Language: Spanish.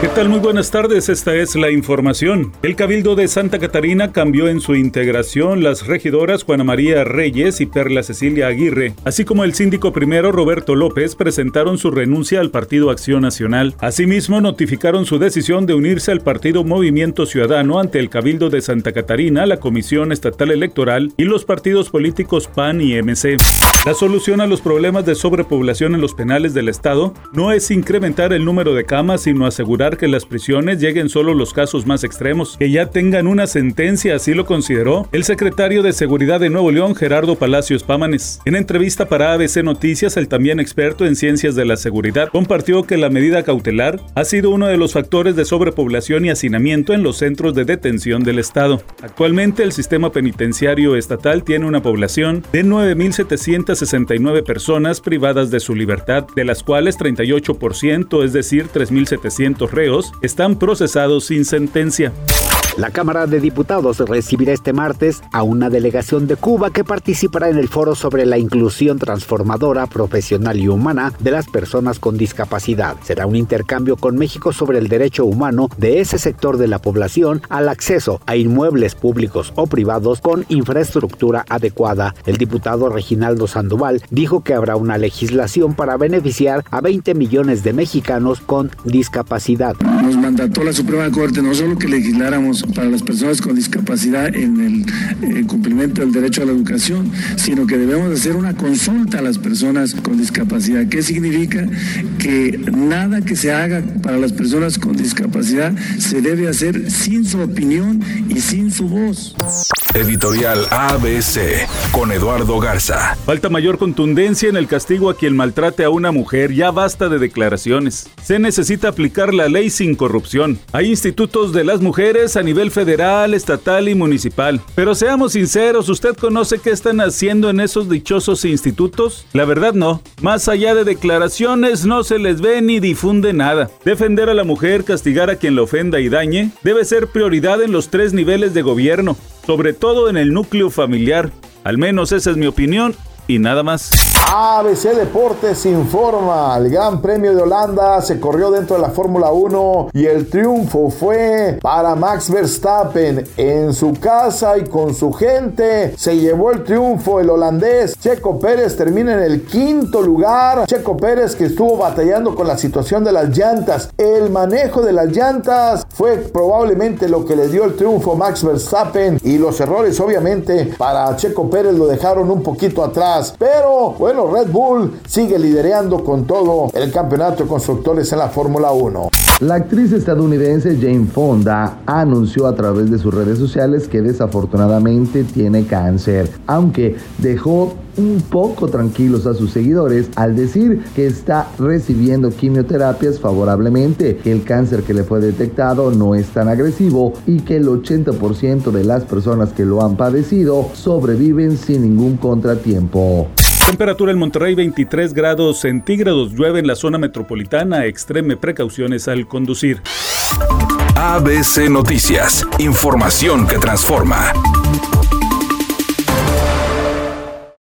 ¿Qué tal? Muy buenas tardes, esta es la información. El Cabildo de Santa Catarina cambió en su integración las regidoras Juana María Reyes y Perla Cecilia Aguirre, así como el síndico primero Roberto López presentaron su renuncia al Partido Acción Nacional. Asimismo, notificaron su decisión de unirse al Partido Movimiento Ciudadano ante el Cabildo de Santa Catarina, la Comisión Estatal Electoral y los partidos políticos PAN y MC. La solución a los problemas de sobrepoblación en los penales del Estado no es incrementar el número de camas, sino asegurar que las prisiones lleguen solo los casos más extremos, que ya tengan una sentencia, así lo consideró el secretario de Seguridad de Nuevo León, Gerardo Palacios Pámanes. En entrevista para ABC Noticias, el también experto en ciencias de la seguridad compartió que la medida cautelar ha sido uno de los factores de sobrepoblación y hacinamiento en los centros de detención del Estado. Actualmente, el sistema penitenciario estatal tiene una población de 9.769 personas privadas de su libertad, de las cuales 38%, es decir, 3.700 están procesados sin sentencia. La Cámara de Diputados recibirá este martes a una delegación de Cuba que participará en el foro sobre la inclusión transformadora, profesional y humana de las personas con discapacidad. Será un intercambio con México sobre el derecho humano de ese sector de la población al acceso a inmuebles públicos o privados con infraestructura adecuada. El diputado Reginaldo Sandoval dijo que habrá una legislación para beneficiar a 20 millones de mexicanos con discapacidad. Nos mandató la Suprema Corte no solo que legisláramos para las personas con discapacidad en el cumplimiento del derecho a la educación, sino que debemos hacer una consulta a las personas con discapacidad. ¿Qué significa? Que nada que se haga para las personas con discapacidad se debe hacer sin su opinión y sin su voz. Editorial ABC con Eduardo Garza. Falta mayor contundencia en el castigo a quien maltrate a una mujer. Ya basta de declaraciones. Se necesita aplicar la ley sin corrupción. Hay institutos de las mujeres a nivel federal, estatal y municipal. Pero seamos sinceros, ¿usted conoce qué están haciendo en esos dichosos institutos? La verdad no. Más allá de declaraciones no se les ve ni difunde nada. Defender a la mujer, castigar a quien la ofenda y dañe, debe ser prioridad en los tres niveles de gobierno sobre todo en el núcleo familiar. Al menos esa es mi opinión y nada más. ABC Deportes informa, el Gran Premio de Holanda se corrió dentro de la Fórmula 1 y el triunfo fue para Max Verstappen en su casa y con su gente. Se llevó el triunfo el holandés. Checo Pérez termina en el quinto lugar. Checo Pérez que estuvo batallando con la situación de las llantas. El manejo de las llantas fue probablemente lo que le dio el triunfo a Max Verstappen y los errores obviamente para Checo Pérez lo dejaron un poquito atrás. Pero bueno, Red Bull sigue liderando con todo el campeonato de constructores en la Fórmula 1. La actriz estadounidense Jane Fonda anunció a través de sus redes sociales que desafortunadamente tiene cáncer, aunque dejó un poco tranquilos a sus seguidores al decir que está recibiendo quimioterapias favorablemente, que el cáncer que le fue detectado no es tan agresivo y que el 80% de las personas que lo han padecido sobreviven sin ningún contratiempo. Temperatura en Monterrey 23 grados centígrados. Llueve en la zona metropolitana. Extreme precauciones al conducir. ABC Noticias. Información que transforma.